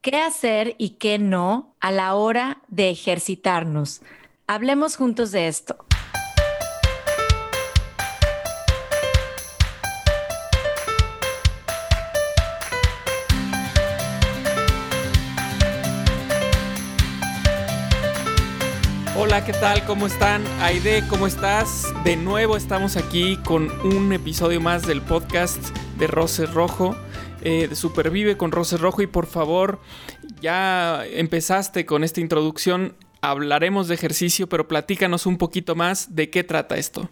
¿Qué hacer y qué no a la hora de ejercitarnos? Hablemos juntos de esto. Hola, ¿qué tal? ¿Cómo están? Aide, ¿cómo estás? De nuevo estamos aquí con un episodio más del podcast de Roses Rojo, eh, Supervive con Roses Rojo. Y por favor, ya empezaste con esta introducción, hablaremos de ejercicio, pero platícanos un poquito más de qué trata esto.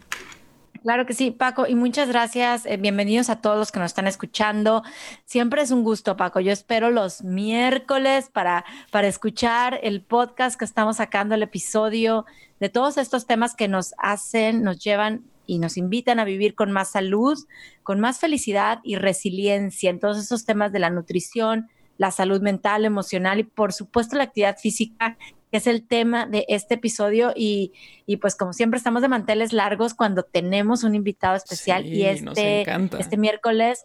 Claro que sí, Paco, y muchas gracias. Eh, bienvenidos a todos los que nos están escuchando. Siempre es un gusto, Paco. Yo espero los miércoles para, para escuchar el podcast que estamos sacando, el episodio de todos estos temas que nos hacen, nos llevan y nos invitan a vivir con más salud, con más felicidad y resiliencia en todos esos temas de la nutrición, la salud mental, emocional y por supuesto la actividad física que es el tema de este episodio y, pues como siempre estamos de manteles largos cuando tenemos un invitado especial y este, este miércoles,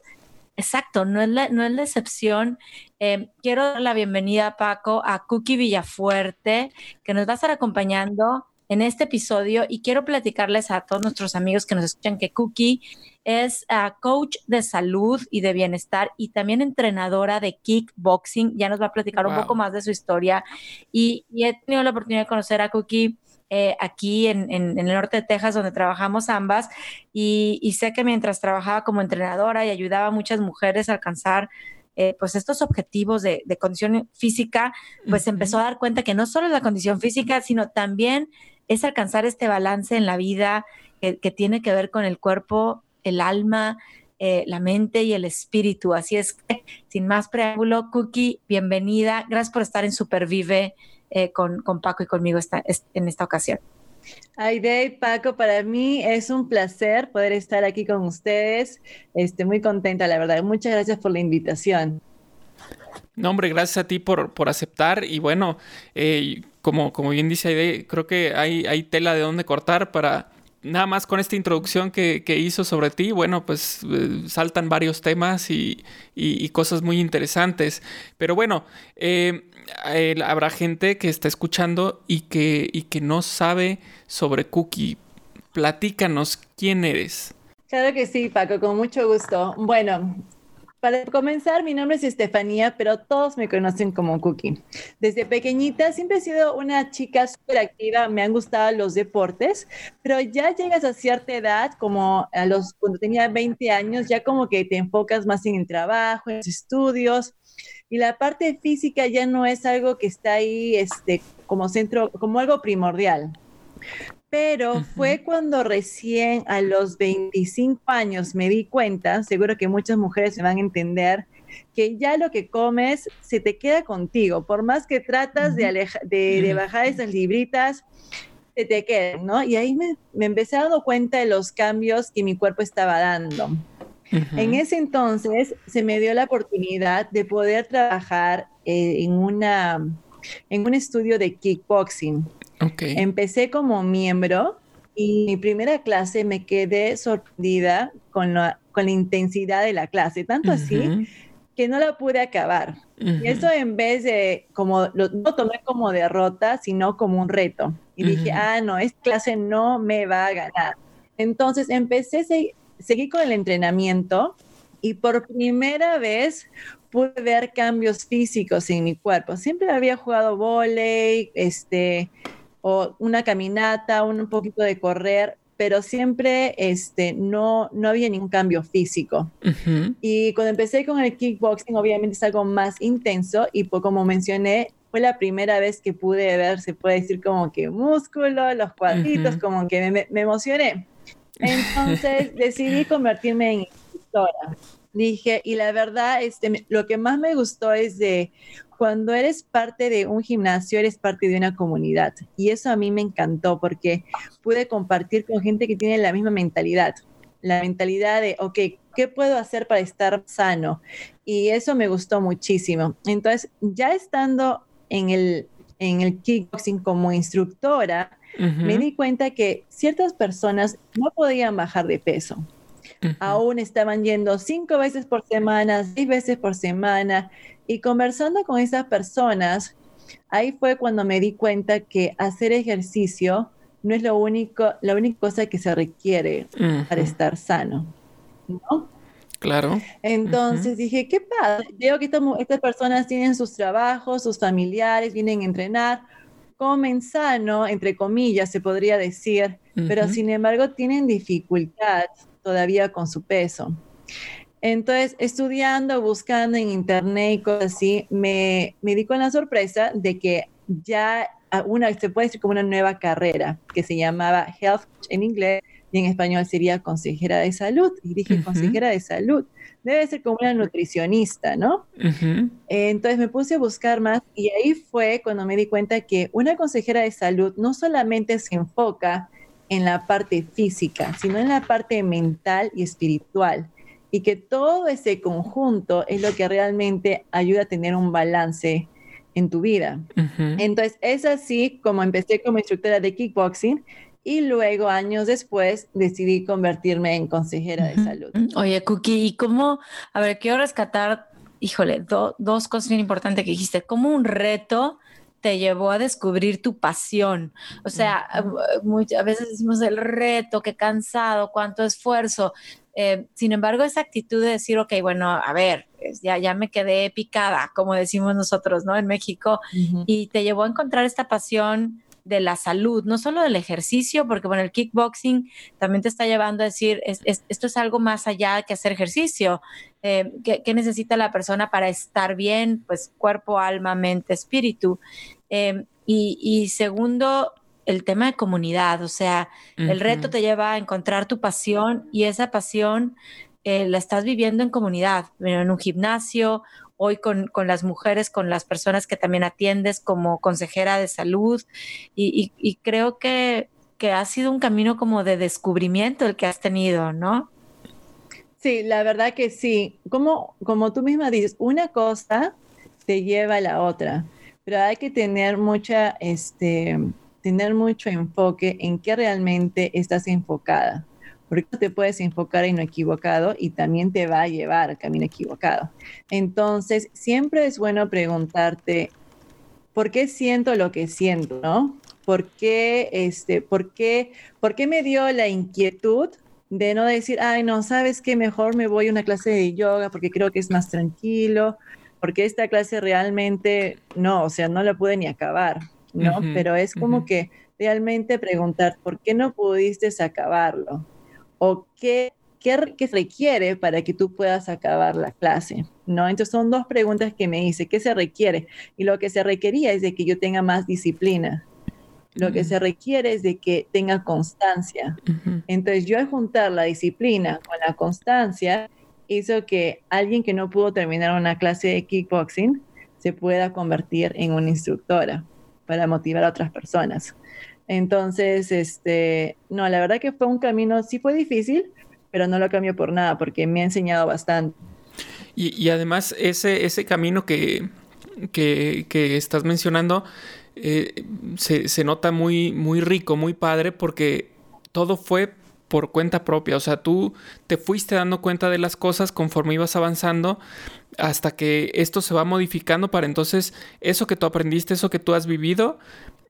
exacto, no es la, no es la excepción. Eh, quiero dar la bienvenida, Paco, a Cookie Villafuerte, que nos va a estar acompañando en este episodio y quiero platicarles a todos nuestros amigos que nos escuchan que Cookie es ah, coach de salud y de bienestar y también entrenadora de kickboxing. Ya nos va a platicar un poco más de su historia. Y, he tenido la oportunidad de conocer a Cookie. Eh, aquí en, el norte de Texas, donde trabajamos ambas, y, sé que mientras trabajaba como entrenadora y ayudaba a muchas mujeres a alcanzar eh, pues estos objetivos de, condición física, pues empezó a dar cuenta que no solo es la condición física, sino también es alcanzar este balance en la vida que tiene que ver con el cuerpo el alma, eh, la mente y el espíritu. Así es que, sin más preámbulo, Cookie, bienvenida. Gracias por estar en Supervive eh, con, con, Paco y conmigo esta, en esta ocasión. Aide, Paco, para mí es un placer poder estar aquí con ustedes. Estoy muy contenta, la verdad. Muchas gracias por la invitación. No, hombre, gracias a ti por, por aceptar. Y bueno, eh, como, como bien dice Aide, creo que hay, hay tela de dónde cortar para, nada más con esta introducción que, hizo sobre ti, bueno, pues eh, saltan varios temas y, cosas muy interesantes. Pero bueno, eh, habrá gente que está escuchando y que, y que no sabe sobre Cookie. Platícanos quién eres. Claro que sí, Paco, con mucho gusto. Bueno, para comenzar, mi nombre es Estefanía, pero todos me conocen como Cookie. Desde pequeñita siempre he sido una chica súper activa, me han gustado los deportes, pero ya llegas a cierta edad, como a los, cuando tenía 20 años, ya como que te enfocas más en el trabajo, en los estudios, y la parte física ya no es algo que está ahí este, como centro, como algo primordial pero fue cuando recién a los 25 años me di cuenta, seguro que muchas mujeres se van a entender, que ya lo que comes se te queda contigo, por más que tratas de, de, bajar esas libritas, se te quedan, ¿no? Y ahí me, me empecé a dar cuenta de los cambios que mi cuerpo estaba dando. En ese entonces se me dio la oportunidad de poder trabajar eh, en, una, en un estudio de kickboxing. Empecé como miembro y mi primera clase me quedé sorprendida con la, con la intensidad de la clase, tanto así que no la pude acabar. Y eso en vez de, como, lo, no tomé como derrota, sino como un reto. Y dije, ah, no, esta clase no me va a ganar. Entonces empecé, seguí con el entrenamiento y por primera vez pude ver cambios físicos en mi cuerpo. Siempre había jugado volei, este, o una caminata, un, poquito de correr, pero siempre este, no, no había ningún cambio físico. Y cuando empecé con el kickboxing, obviamente es algo más intenso y pues, como mencioné, fue la primera vez que pude ver, se puede decir como que músculo, los cuadritos, como que me, me, emocioné. Entonces decidí convertirme en instructora. Dije, y la verdad, este, lo que más me gustó es de cuando eres parte de un gimnasio, eres parte de una comunidad. Y eso a mí me encantó porque pude compartir con gente que tiene la misma mentalidad. La mentalidad de, ok, ¿qué puedo hacer para estar sano? Y eso me gustó muchísimo. Entonces, ya estando en el, en el kickboxing como instructora, me di cuenta que ciertas personas no podían bajar de peso. Aún estaban yendo cinco veces por semana, seis veces por semana, Y conversando con esas personas, ahí fue cuando me di cuenta que hacer ejercicio no es lo único, la única cosa que se requiere para estar sano, ¿no? Claro. Entonces dije, qué padre. Veo que estas, personas tienen sus trabajos, sus familiares, vienen a entrenar, comen sano, entre comillas, se podría decir, pero sin embargo tienen dificultad todavía con su peso. Entonces, estudiando, buscando en internet y cosas así, me, me di con la sorpresa de que ya una, se puede decir como una nueva carrera que se llamaba Health en inglés y en español sería consejera de salud. Y dije, consejera de salud, debe ser como una nutricionista, ¿no? Entonces me puse a buscar más y ahí fue cuando me di cuenta que una consejera de salud no solamente se enfoca en la parte física, sino en la parte mental y espiritual. Y que todo ese conjunto es lo que realmente ayuda a tener un balance en tu vida. Entonces, es así como empecé como instructora de kickboxing y luego, años después, decidí convertirme en consejera de salud. Oye, Cookie, ¿y cómo? A ver, quiero rescatar, híjole, dos cosas bien importantes que dijiste. ¿Cómo un reto te llevó a descubrir tu pasión? O sea, a veces decimos el reto, qué cansado, cuánto esfuerzo. Eh, sin embargo, esa actitud de decir, ok, bueno, a ver, ya, ya me quedé picada, como decimos nosotros, ¿no? En México, y te llevó a encontrar esta pasión de la salud, no solo del ejercicio, porque bueno, el kickboxing también te está llevando a decir, esto es algo más allá que hacer ejercicio. Eh, ¿qué, necesita la persona para estar bien? Pues cuerpo, alma, mente, espíritu. Eh, y, segundo, el tema de comunidad, o sea, el reto te lleva a encontrar tu pasión y esa pasión eh, la estás viviendo en comunidad, en un gimnasio hoy con, las mujeres, con las personas que también atiendes como consejera de salud y, creo que, ha sido un camino como de descubrimiento el que has tenido, ¿no? Sí, la verdad que sí. Como, como tú misma dices, una cosa te lleva a la otra, pero hay que tener mucha, este, tener mucho enfoque en qué realmente estás enfocada porque te puedes enfocar en lo equivocado y también te va a llevar al camino equivocado. Entonces, siempre es bueno preguntarte, ¿por qué siento lo que siento, no? ¿Por qué, este, por qué, por qué me dio la inquietud de no decir, ay, no, sabes qué, mejor me voy a una clase de yoga porque creo que es más tranquilo, porque esta clase realmente, no, o sea, no la pude ni acabar, ¿no? Pero es como que realmente preguntar, ¿por qué no pudiste acabarlo? o qué, qué, requiere para que tú puedas acabar la clase, ¿no? Entonces son dos preguntas que me hice, ¿qué se requiere? Y lo que se requería es de que yo tenga más disciplina. Lo que se requiere es de que tenga constancia. Entonces yo al juntar la disciplina con la constancia hizo que alguien que no pudo terminar una clase de kickboxing se pueda convertir en una instructora para motivar a otras personas. Entonces, este, no, la verdad que fue un camino, sí fue difícil, pero no lo cambio por nada porque me ha enseñado bastante. Y, además ese, ese camino que, que, estás mencionando eh, se, se, nota muy, muy rico, muy padre porque todo fue por cuenta propia. O sea, tú te fuiste dando cuenta de las cosas conforme ibas avanzando hasta que esto se va modificando para entonces eso que tú aprendiste, eso que tú has vivido,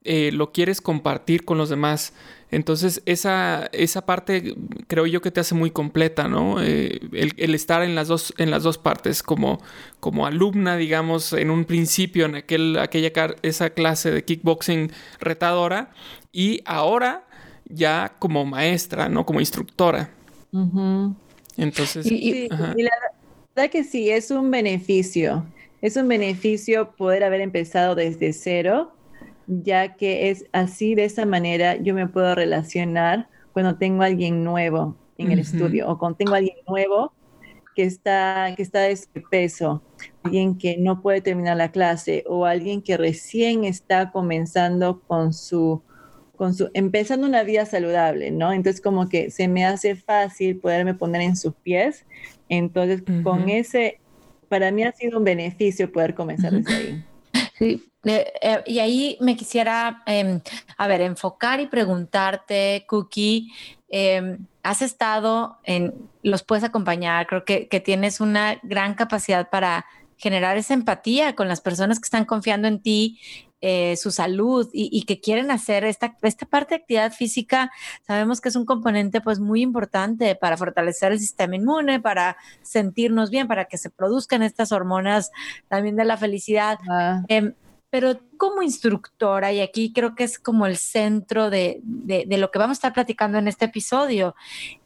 eh, lo quieres compartir con los demás. Entonces, esa, esa parte creo yo que te hace muy completa, ¿no? Eh, el, estar en las dos, en las dos partes, como, como alumna, digamos, en un principio, en aquel, aquella esa clase de kickboxing retadora, y ahora ya como maestra, ¿no? Como instructora. Entonces. y la verdad que sí, es un beneficio. Es un beneficio poder haber empezado desde cero ya que es así, de esa manera, yo me puedo relacionar cuando tengo a alguien nuevo en el estudio o cuando tengo a alguien nuevo que está, que está de peso, alguien que no puede terminar la clase o alguien que recién está comenzando con su, con su, empezando una vida saludable, ¿no? Entonces como que se me hace fácil poderme poner en sus pies. Entonces con ese, para mí ha sido un beneficio poder comenzar desde ahí. Sí, eh, y ahí me quisiera, em, a ver, enfocar y preguntarte, Cookie, em, has estado en, los puedes acompañar, creo que, que, tienes una gran capacidad para generar esa empatía con las personas que están confiando en ti, eh, su salud y, que quieren hacer esta, esta parte de actividad física, sabemos que es un componente pues muy importante para fortalecer el sistema inmune, para sentirnos bien, para que se produzcan estas hormonas también de la felicidad. Ah. Em, pero como instructora, y aquí creo que es como el centro de, de, lo que vamos a estar platicando en este episodio,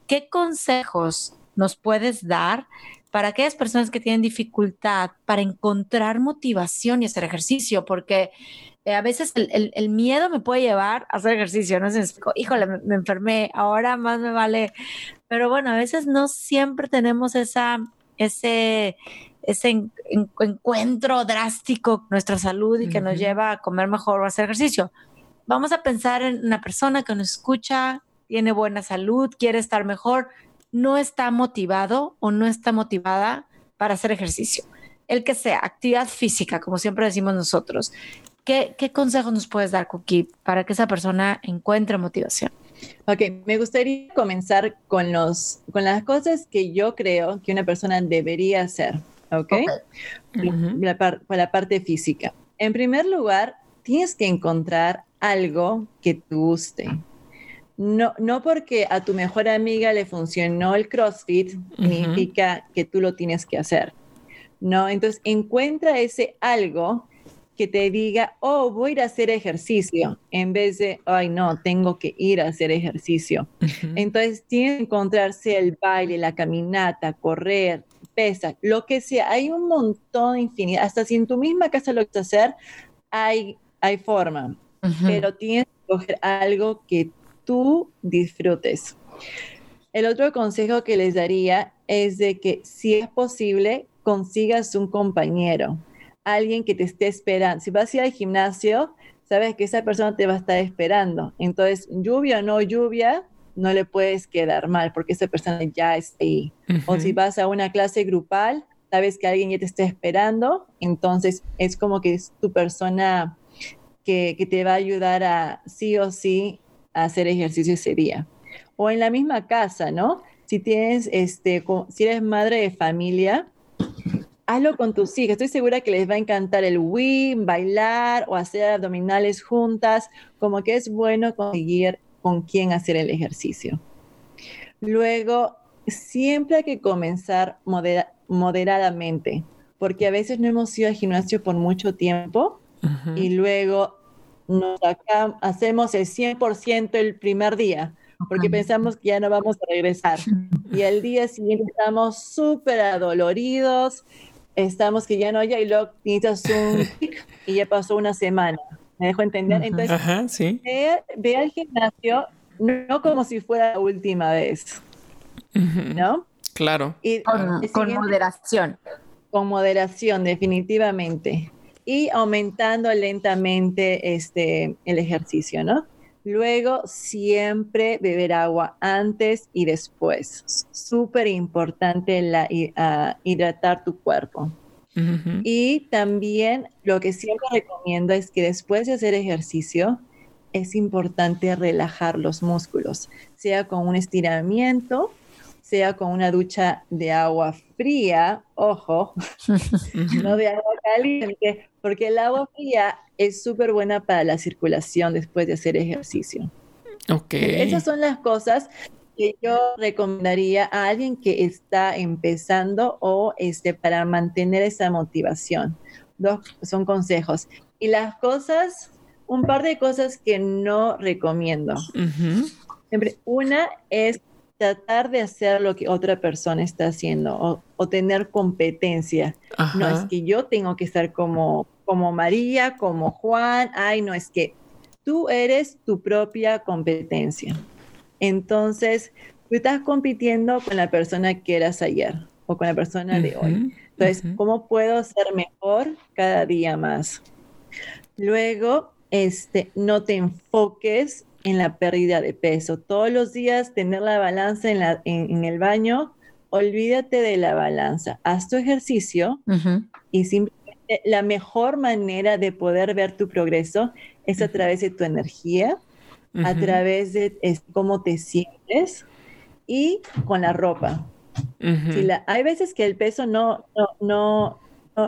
¿qué consejos nos puedes dar para aquellas personas que tienen dificultad para encontrar motivación y hacer ejercicio? Porque eh, a veces el, el, miedo me puede llevar a hacer ejercicio, no sé, híjole, me, me enfermé, ahora más me vale. Pero bueno, a veces no siempre tenemos esa, ese ese encuentro drástico con nuestra salud y que nos lleva a comer mejor o a hacer ejercicio. Vamos a pensar en una persona que nos escucha, tiene buena salud, quiere estar mejor, no está motivado o no está motivada para hacer ejercicio. El que sea, actividad física, como siempre decimos nosotros. ¿Qué, qué consejos nos puedes dar, Cookie, para que esa persona encuentre motivación? Ok, me gustaría comenzar con, los, con las cosas que yo creo que una persona debería hacer. ¿ok? para la parte física. En primer lugar, tienes que encontrar algo que te guste. No, no porque a tu mejor amiga le funcionó el CrossFit, significa que tú lo tienes que hacer. No, entonces encuentra ese algo que te diga, oh, voy a ir a hacer ejercicio, en vez de, ay, no, tengo que ir a hacer ejercicio. Entonces, tienes que encontrarse el baile, la caminata, correr, pesa, lo que sea. Hay un montón infinito. Hasta si en tu misma casa lo quieres hacer, hay, hay forma. Pero tienes que coger algo que tú disfrutes. El otro consejo que les daría es de que si es posible, consigas un compañero, alguien que te esté esperando. Si vas a ir al gimnasio, sabes que esa persona te va a estar esperando. Entonces, lluvia o no lluvia, no le puedes quedar mal porque esa persona ya está ahí. O si vas a una clase grupal, sabes que alguien ya te está esperando, entonces es como que es tu persona que, que te va a ayudar a sí o sí a hacer ejercicio ese día. O en la misma casa, ¿no? Si tienes, este, si eres madre de familia, hazlo con tus hijos. Estoy segura que les va a encantar el Wii, bailar o hacer abdominales juntas. Como que es bueno conseguir con quién hacer el ejercicio. Luego, siempre hay que comenzar moderadamente, porque a veces no hemos ido al gimnasio por mucho tiempo y luego nos hacemos el 100% el primer día, porque pensamos que ya no vamos a regresar. Y el día siguiente estamos súper adoloridos, estamos que ya no hay, y luego necesitas un y ya pasó una semana. ¿Me dejo entender? Entonces, ve, al gimnasio no como si fuera la última vez, ¿no? Claro. Y con, moderación. Con moderación, definitivamente. Y aumentando lentamente este, el ejercicio, ¿no? Luego, siempre beber agua antes y después. Súper importante la, hidratar tu cuerpo. Y también lo que siempre recomiendo es que después de hacer ejercicio, es importante relajar los músculos, sea con un estiramiento, sea con una ducha de agua fría, ojo, no de agua caliente, porque el agua fría es súper buena para la circulación después de hacer ejercicio. Ok. Esas son las cosas que yo recomendaría a alguien que está empezando o este, para mantener esa motivación. Dos son consejos. Y las cosas, un par de cosas que no recomiendo. Siempre, una es tratar de hacer lo que otra persona está haciendo o, tener competencia. No es que yo tengo que estar como, como María, como Juan. Ay, no, es que tú eres tu propia competencia. Entonces, tú estás compitiendo con la persona que eras ayer o con la persona de hoy. Entonces, ¿cómo puedo ser mejor cada día más? Luego, este, no te enfoques en la pérdida de peso. Todos los días tener la balanza en, la, en, el baño, olvídate de la balanza. Haz tu ejercicio y simplemente la mejor manera de poder ver tu progreso es a través de tu energía, a través de cómo te sientes y con la ropa. hay veces que el peso no, no,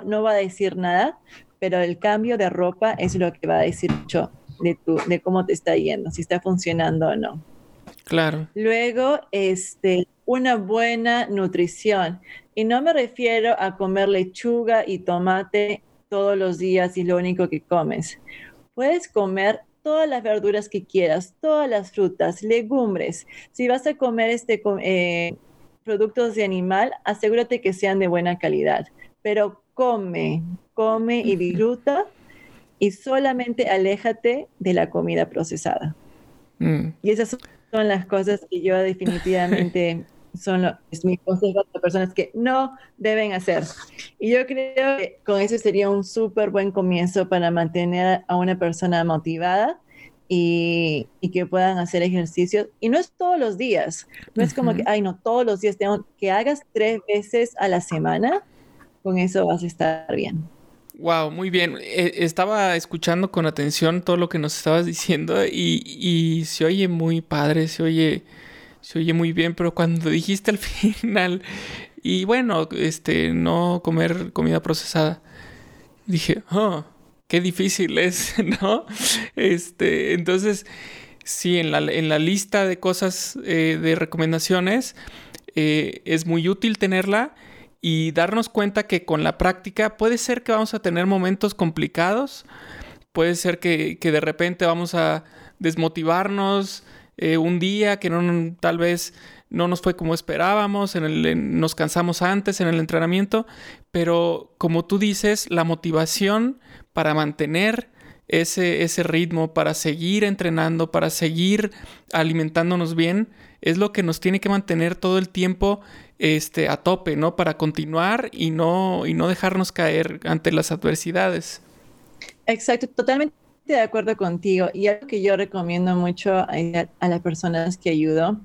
no, va a decir nada, pero el cambio de ropa es lo que va a decir mucho de, tu, de cómo te está yendo, si está funcionando o no. Claro. Luego, este, una buena nutrición. Y no me refiero a comer lechuga y tomate todos los días y lo único que comes. Puedes comer todas las verduras que quieras, todas las frutas, legumbres. Si vas a comer este, eh, productos de animal, asegúrate que sean de buena calidad. Pero come, come y disfruta y solamente aléjate de la comida procesada. Mm. Y esas son las cosas que yo definitivamente son los, mis consejos a personas que no deben hacer. Y yo creo que con eso sería un súper buen comienzo para mantener a una persona motivada y, y, que puedan hacer ejercicios. Y no es todos los días, no es como que, ay, no, todos los días tengo que hagas tres veces a la semana, con eso vas a estar bien. Wow, muy bien. Eh, estaba escuchando con atención todo lo que nos estabas diciendo y, y se oye muy padre, se oye se oye muy bien, pero cuando dijiste al final, y bueno, este, no comer comida procesada, dije, oh, qué difícil es, ¿no? Este, entonces, sí, en la, en la lista de cosas, eh, de recomendaciones, eh, es muy útil tenerla y darnos cuenta que con la práctica puede ser que vamos a tener momentos complicados, puede ser que, que de repente vamos a desmotivarnos, eh, un día que no, tal vez no nos fue como esperábamos, en el, nos cansamos antes en el entrenamiento, pero como tú dices, la motivación para mantener ese, ese ritmo, para seguir entrenando, para seguir alimentándonos bien, es lo que nos tiene que mantener todo el tiempo este, a tope, ¿no? Para continuar y no, y no dejarnos caer ante las adversidades. Exacto, totalmente de acuerdo contigo y algo que yo recomiendo mucho a, las personas que ayudo,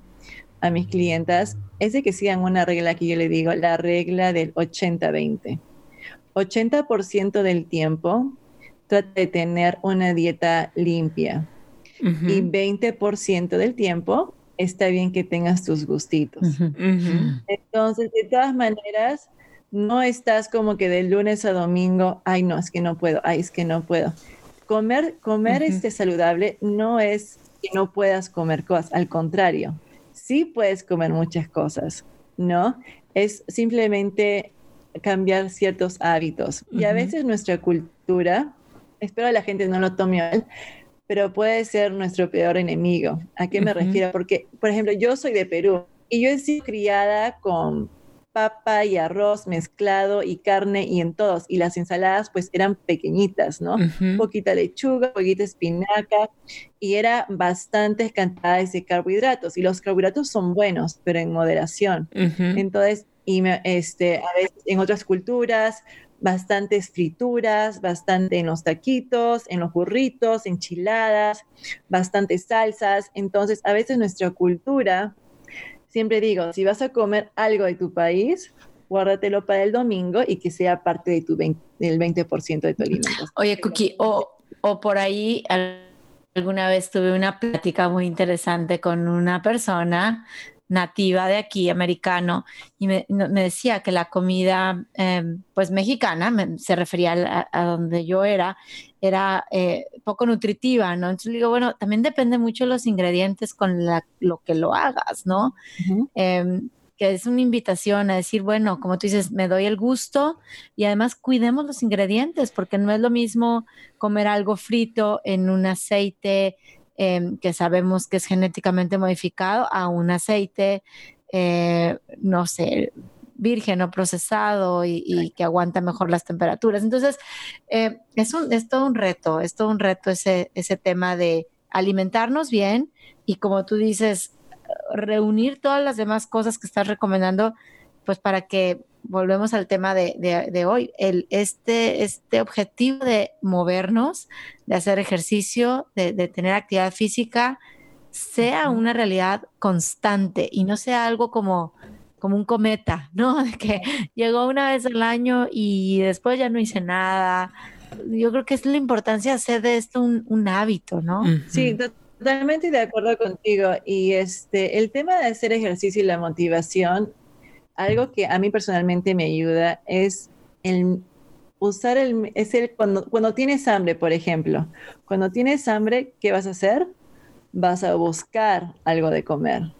a mis clientas, es de que sigan una regla que yo le digo, la regla del 80-20. 80%, del tiempo trata de tener una dieta limpia y 20% del tiempo está bien que tengas tus gustitos. Entonces, de todas maneras, no estás como que de lunes a domingo, ay no, es que no puedo, ay es que no puedo comer, comer este saludable no es que no puedas comer cosas, al contrario, sí puedes comer muchas cosas, ¿no? Es simplemente cambiar ciertos hábitos. Y a veces nuestra cultura, espero la gente no lo tome mal, pero puede ser nuestro peor enemigo. ¿A qué me refiero? Porque, por ejemplo, yo soy de Perú y yo he sido criada con papa y arroz mezclado y carne y en todos. Y las ensaladas pues eran pequeñitas, ¿no? Poquita lechuga, poquita espinaca y era bastantes cantidades de carbohidratos. Y los carbohidratos son buenos, pero en moderación. Entonces, y este, a veces en otras culturas, bastantes frituras, bastante en los taquitos, en los burritos, enchiladas, bastantes salsas. Entonces, a veces nuestra cultura siempre digo, si vas a comer algo de tu país, guárdatelo para el domingo y que sea parte de tu del 20% de tu alimento. Oye, Cookie, o, o por ahí alguna vez tuve una plática muy interesante con una persona nativa de aquí, americano, y me, decía que la comida, em, pues mexicana, se refería a, donde yo era, era eh, poco nutritiva, ¿no? Entonces digo, bueno, también depende mucho de los ingredientes con lo que lo hagas, ¿no? Em, que es una invitación a decir, bueno, como tú dices, me doy el gusto y además cuidemos los ingredientes, porque no es lo mismo comer algo frito en un aceite Em, que sabemos que es genéticamente modificado a un aceite, eh, no sé, virgen o procesado y, que aguanta mejor las temperaturas. Entonces, eh, es, un, es todo un reto, es todo un reto ese, ese tema de alimentarnos bien y como tú dices, reunir todas las demás cosas que estás recomendando, pues para que volvemos al tema de, hoy, el, este, este objetivo de movernos, de hacer ejercicio, de, tener actividad física, sea una realidad constante y no sea algo como, como un cometa, ¿no? De que llegó una vez al año y después ya no hice nada. Yo creo que es la importancia de hacer de esto un, hábito, ¿no? Sí, totalmente de acuerdo contigo. Y este, el tema de hacer ejercicio y la motivación algo que a mí personalmente me ayuda es el usar el, es el cuando, cuando tienes hambre, por ejemplo. Cuando tienes hambre, ¿qué vas a hacer? Vas a buscar algo de comer.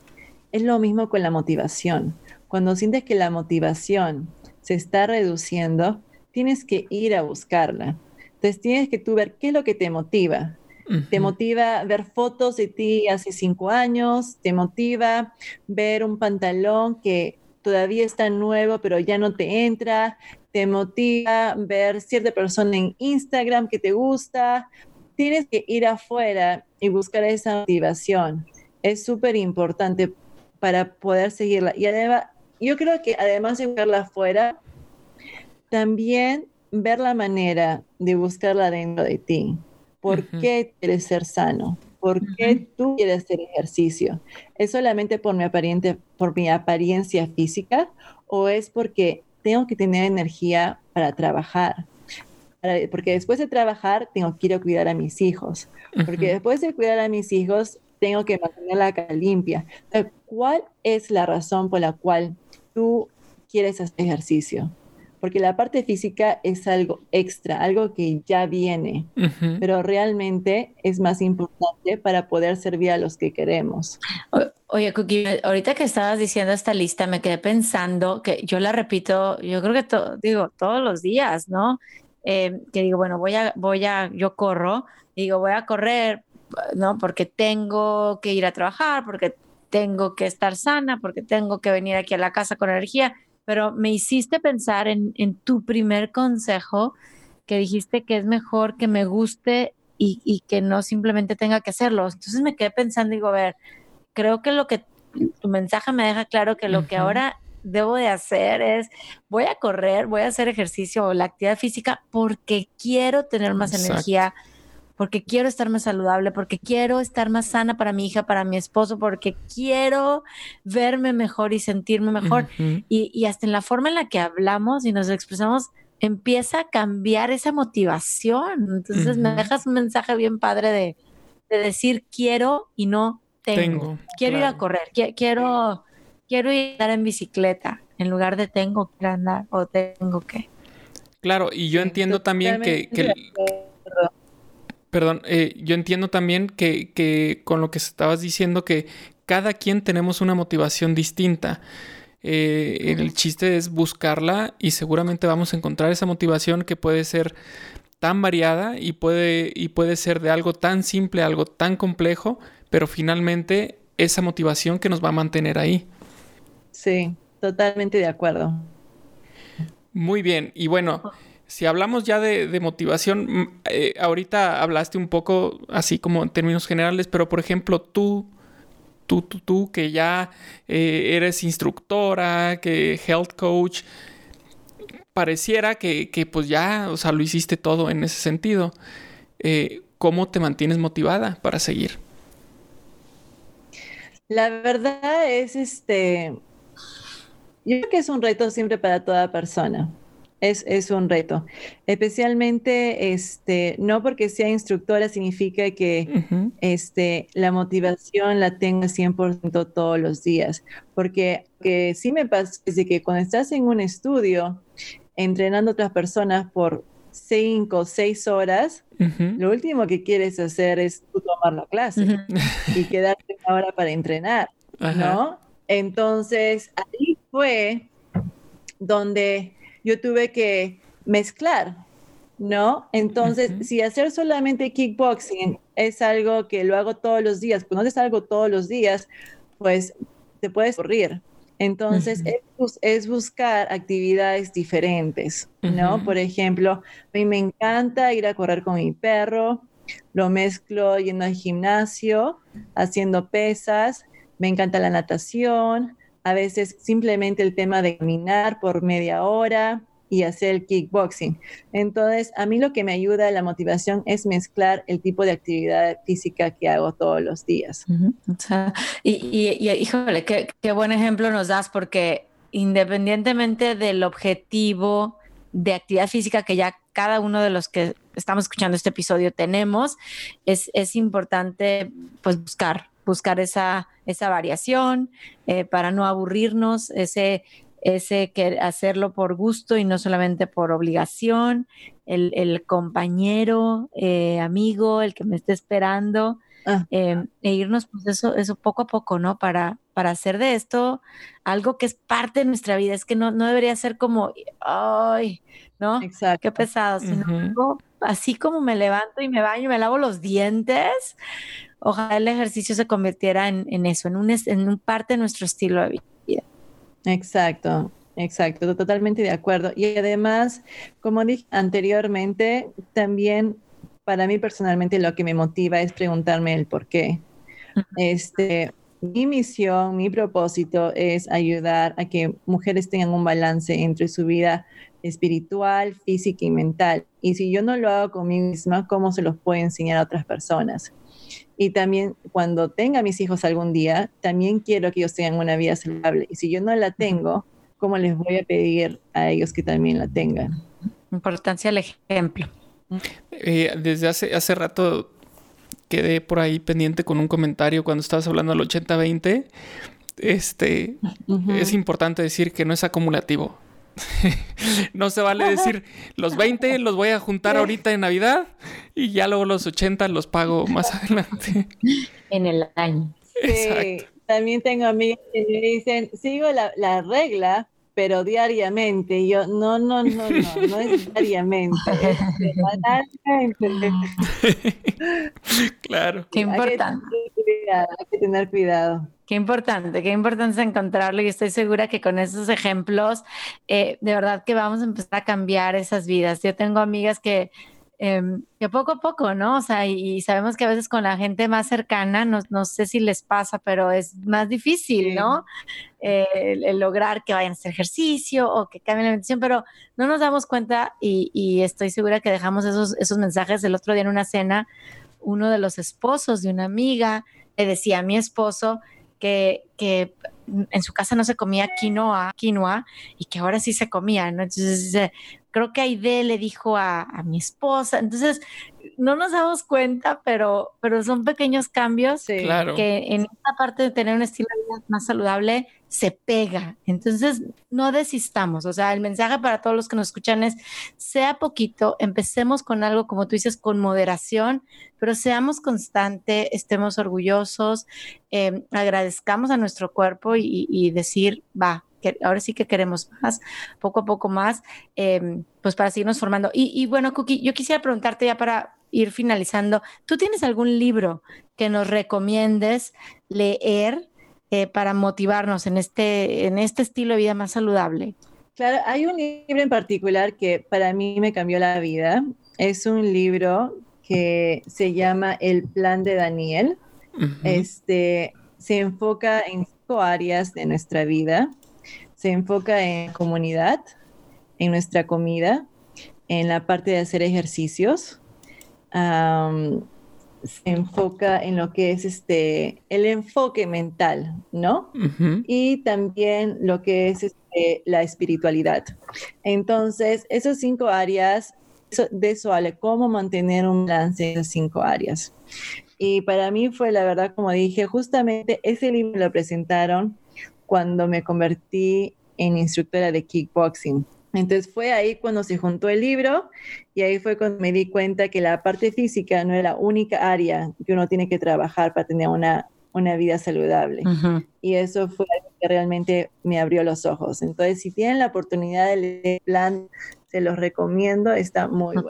Es lo mismo con la motivación. Cuando sientes que la motivación se está reduciendo, tienes que ir a buscarla. Entonces tienes que tú ver qué es lo que te motiva. Te motiva ver fotos de ti hace cinco años, te motiva ver un pantalón que todavía está nuevo pero ya no te entra, te motiva ver cierta persona en Instagram que te gusta. Tienes que ir afuera y buscar esa motivación. Es súper importante para poder seguirla. Y además, yo creo que además de verla afuera, también ver la manera de buscarla dentro de ti. ¿Por qué quieres ser sano? ¿Por qué tú quieres hacer ejercicio? ¿Es solamente por mi, apariencia, por mi apariencia física o es porque tengo que tener energía para trabajar? porque después de trabajar tengo que ir a cuidar a mis hijos. Porque después de cuidar a mis hijos tengo que mantener la casa limpia. ¿Cuál es la razón por la cual tú quieres hacer ejercicio? Porque la parte física es algo extra, algo que ya viene, pero realmente es más importante para poder servir a los que queremos. oye, Cookie, ahorita que estabas diciendo esta lista, me quedé pensando que yo la repito, yo creo que digo todos los días, ¿no? Eh, que digo, bueno, voy a, voy a, yo corro, digo, voy a correr, ¿no? Porque tengo que ir a trabajar, porque tengo que estar sana, porque tengo que venir aquí a la casa con energía pero me hiciste pensar en, tu primer consejo que dijiste que es mejor que me guste y, que no simplemente tenga que hacerlo. Entonces me quedé pensando y digo, a ver, creo que lo que tu mensaje me deja claro que lo que ahora debo de hacer es, voy a correr, voy a hacer ejercicio o la actividad física porque quiero tener más energía porque quiero estar más saludable, porque quiero estar más sana para mi hija, para mi esposo, porque quiero verme mejor y sentirme mejor. y, hasta en la forma en la que hablamos y nos expresamos, empieza a cambiar esa motivación. Entonces me dejas un mensaje bien padre de, decir quiero y no tengo. quiero ir a correr, quiero, quiero ir a andar en bicicleta en lugar de tengo que andar o tengo que. Claro, y yo entiendo también que, que Perdón, eh, yo entiendo también que, con lo que estabas diciendo que cada quien tenemos una motivación distinta. Eh, el chiste es buscarla y seguramente vamos a encontrar esa motivación que puede ser tan variada y puede, y puede ser de algo tan simple, algo tan complejo, pero finalmente esa motivación que nos va a mantener ahí. Sí, totalmente de acuerdo. Muy bien, y bueno, si hablamos ya de, motivación, mm, eh, ahorita hablaste un poco así como en términos generales, pero por ejemplo, tú, tú, tú, tú que ya eh, eres instructora, que health coach, pareciera que, pues ya, o sea, lo hiciste todo en ese sentido. Eh, ¿Cómo te mantienes motivada para seguir? La verdad es, este, yo creo que es un reto siempre para toda persona es, un reto. Especialmente, este, no porque sea instructora significa que este, la motivación la tenga 100% todos los días. Porque que sí me pasa es que cuando estás en un estudio entrenando a otras personas por cinco o seis horas, lo último que quieres hacer es tomar la clase y quedarte una hora para entrenar, ¿no? Entonces, ahí fue donde yo tuve que mezclar, ¿no? Entonces, si hacer solamente kickboxing es algo que lo hago todos los días, cuando haces algo todos los días, pues te puedes correr. Entonces, es, buscar actividades diferentes, ¿no? Por ejemplo, a mí me encanta ir a correr con mi perro, lo mezclo yendo al gimnasio, haciendo pesas, me encanta la natación, a veces simplemente el tema de caminar por media hora y hacer el kickboxing. Entonces, a mí lo que me ayuda la motivación es mezclar el tipo de actividad física que hago todos los días. y, y, híjole, qué, qué buen ejemplo nos das porque independientemente del objetivo de actividad física que ya cada uno de los que estamos escuchando este episodio tenemos, es, es importante pues buscar buscar esa, esa variación, eh, para no aburrirnos, ese, ese que hacerlo por gusto y no solamente por obligación, el, compañero, eh, amigo, el que me esté esperando, ah. em, e irnos pues eso, eso poco a poco, ¿no? Para, para hacer de esto algo que es parte de nuestra vida, es que no, no debería ser como, ay, ¿no? Exacto. Qué pesado, sino así como me levanto y me baño y me lavo los dientes, ojalá el ejercicio se convirtiera en, eso, en un, en un parte de nuestro estilo de vida. Exacto. Exacto, totalmente de acuerdo. Y además, como dije anteriormente, también para mí personalmente lo que me motiva es preguntarme el por qué. Este, mi misión, mi propósito es ayudar a que mujeres tengan un balance entre su vida espiritual, física y mental. Y si yo no lo hago conmigo misma, ¿cómo se los puedo enseñar a otras personas? Y también cuando tenga mis hijos algún día, también quiero que ellos tengan una vida saludable. Y si yo no la tengo, ¿cómo les voy a pedir a ellos que también la tengan? Importancia del ejemplo. Eh, desde hace, hace rato quedé por ahí pendiente con un comentario cuando estabas hablando del 80-20. Este, es importante decir que no es acumulativo. no se vale decir los 20 los voy a juntar ahorita en Navidad y ya luego los 80 los pago más adelante. En el año. Sí, también tengo amigas que me dicen, sigo la, la regla, pero diariamente. Y yo, no, no, no, no, no es diariamente, claro. Qué importante. Hay que, tener cuidado, Qué importante, qué importante encontrarlo y estoy segura que con esos ejemplos, eh, de verdad que vamos a empezar a cambiar esas vidas. Yo tengo amigas que Em, que poco a poco, ¿no? O sea, y, sabemos que a veces con la gente más cercana, no, no sé si les pasa, pero es más difícil, ¿no? Eh, el, lograr que vayan a hacer ejercicio o que cambien la alimentación, pero no nos damos cuenta y, y, estoy segura que dejamos esos, esos mensajes el otro día en una cena. Uno de los esposos de una amiga le decía a mi esposo que, que en su casa no se comía quinoa, quinoa y que ahora sí se comía, ¿no? Entonces dice, creo que Aide le dijo a, mi esposa, entonces no nos damos cuenta, pero, pero son pequeños cambios que en esta parte de tener un estilo de vida más saludable se pega. Entonces, no desistamos. O sea, el mensaje para todos los que nos escuchan es, sea poquito, empecemos con algo, como tú dices, con moderación, pero seamos constantes, estemos orgullosos, eh, agradezcamos a nuestro cuerpo y, y decir, va, ahora sí que queremos más, poco a poco más, em, pues para seguirnos formando. Y, bueno, Cookie, yo quisiera preguntarte ya para ir finalizando, ¿tú tienes algún libro que nos recomiendes leer eh, para motivarnos en este, en este estilo de vida más saludable? Claro, hay un libro en particular que para mí me cambió la vida. Es un libro que se llama El Plan de Daniel. Este se enfoca en cinco áreas de nuestra vida se enfoca en comunidad, en nuestra comida, en la parte de hacer ejercicios. se enfoca en lo que es este el enfoque mental, ¿no? Y también lo que es este, la espiritualidad. Entonces, esas cinco áreas, de eso vale, cómo mantener un balance en esas cinco áreas. Y para mí fue, la verdad, como dije, justamente ese libro lo presentaron cuando me convertí en instructora de kickboxing. Entonces fue ahí cuando se juntó el libro y ahí fue cuando me di cuenta que la parte física no es la única área que uno tiene que trabajar para tener una, una vida saludable. Y eso fue algo que realmente me abrió los ojos. Entonces, si tienen la oportunidad de leer el plan, se los recomiendo, está muy bueno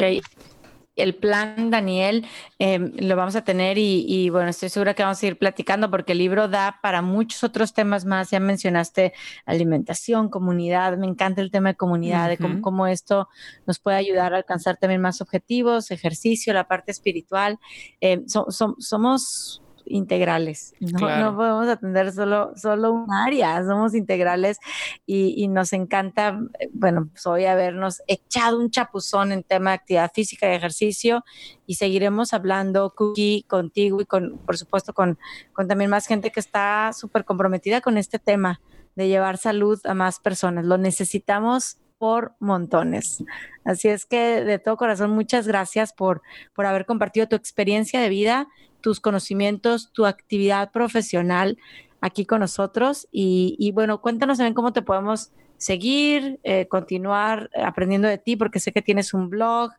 el plan, Daniel, em, lo vamos a tener y, bueno, estoy segura que vamos a ir platicando porque el libro da para muchos otros temas más. Ya mencionaste alimentación, comunidad, me encanta el tema de comunidad, de cómo, esto nos puede ayudar a alcanzar también más objetivos, ejercicio, la parte espiritual. Em, somos integrales. No, podemos atender solo, solo un área, somos integrales y, nos encanta, bueno, pues hoy habernos echado un chapuzón en tema de actividad física y ejercicio y seguiremos hablando, Cookie, contigo y con, por supuesto, con, con también más gente que está súper comprometida con este tema de llevar salud a más personas. Lo necesitamos por montones. Así es que de todo corazón, muchas gracias por, por haber compartido tu experiencia de vida tus conocimientos, tu actividad profesional aquí con nosotros. Y, bueno, cuéntanos también cómo te podemos seguir, eh, continuar aprendiendo de ti, porque sé que tienes un blog,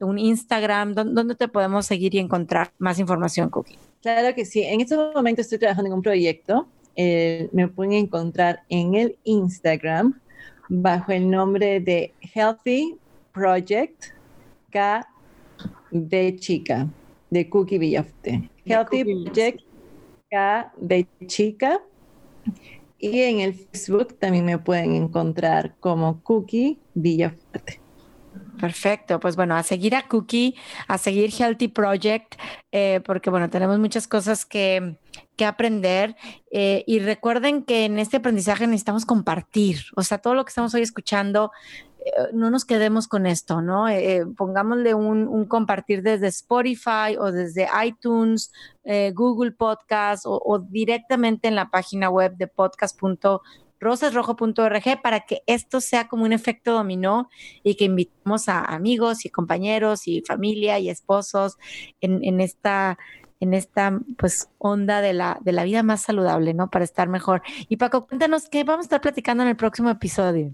un Instagram, ¿dónde te podemos seguir y encontrar más información, Cookie? Claro que sí. En estos momentos estoy trabajando en un proyecto. Eh, me pueden encontrar en el Instagram bajo el nombre de Healthy Project K de chica, de Cookie Villafte. Healthy Project de chica. Y en el Facebook también me pueden encontrar como Cookie Villafuerte. Perfecto, pues bueno, a seguir a Cookie, a seguir Healthy Project, eh, porque bueno, tenemos muchas cosas que, que aprender eh, y recuerden que en este aprendizaje necesitamos compartir, o sea, todo lo que estamos hoy escuchando, no nos quedemos con esto, ¿no? pongámosle un, compartir desde Spotify o desde iTunes, Google Podcast o, directamente en la página web de podcast.com rosasrojo.org para que esto sea como un efecto dominó y que invitemos a amigos y compañeros y familia y esposos en, en esta en esta pues onda de la, de la vida más saludable, ¿no? Para estar mejor. Y Paco, cuéntanos qué vamos a estar platicando en el próximo episodio.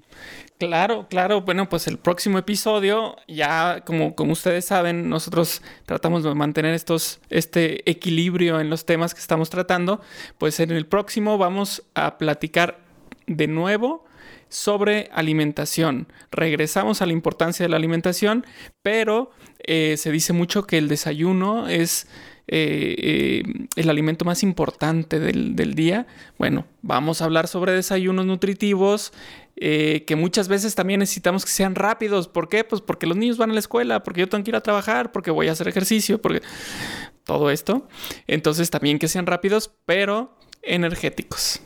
Claro, claro. Bueno, pues el próximo episodio, ya como, como ustedes saben, nosotros tratamos de mantener estos, este equilibrio en los temas que estamos tratando. Pues en el próximo vamos a platicar de nuevo sobre alimentación. Regresamos a la importancia de la alimentación, pero eh, se dice mucho que el desayuno es eh, eh, el alimento más importante del, día. Bueno, vamos a hablar sobre desayunos nutritivos. que muchas veces también necesitamos que sean rápidos. ¿Por qué? Pues porque los niños van a la escuela, porque yo tengo que ir a trabajar, porque voy a hacer ejercicio, porque todo esto. Entonces también que sean rápidos, pero energéticos.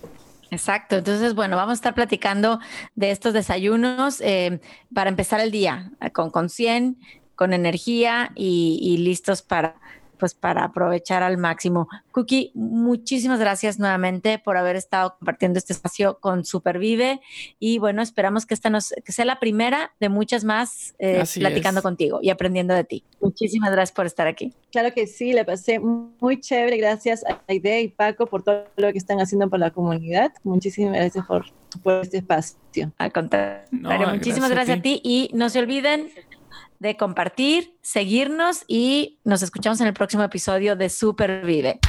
Exacto. Entonces, bueno, vamos a estar platicando de estos desayunos eh, para empezar el día con, con 100, con energía y listos para, pues para aprovechar al máximo. Cookie, muchísimas gracias nuevamente por haber estado compartiendo este espacio con Supervive y bueno, esperamos que esta nos, que sea la primera de muchas más eh, platicando contigo y aprendiendo de ti. Muchísimas gracias por estar aquí. Claro que sí, le pasé muy chévere. Gracias a Aide y Paco por todo lo que están haciendo por la comunidad. Muchísimas gracias por, por este espacio. Al contrario, muchísimas gracias, a ti y no se olviden de compartir, seguirnos y nos escuchamos en el próximo episodio de Supervive.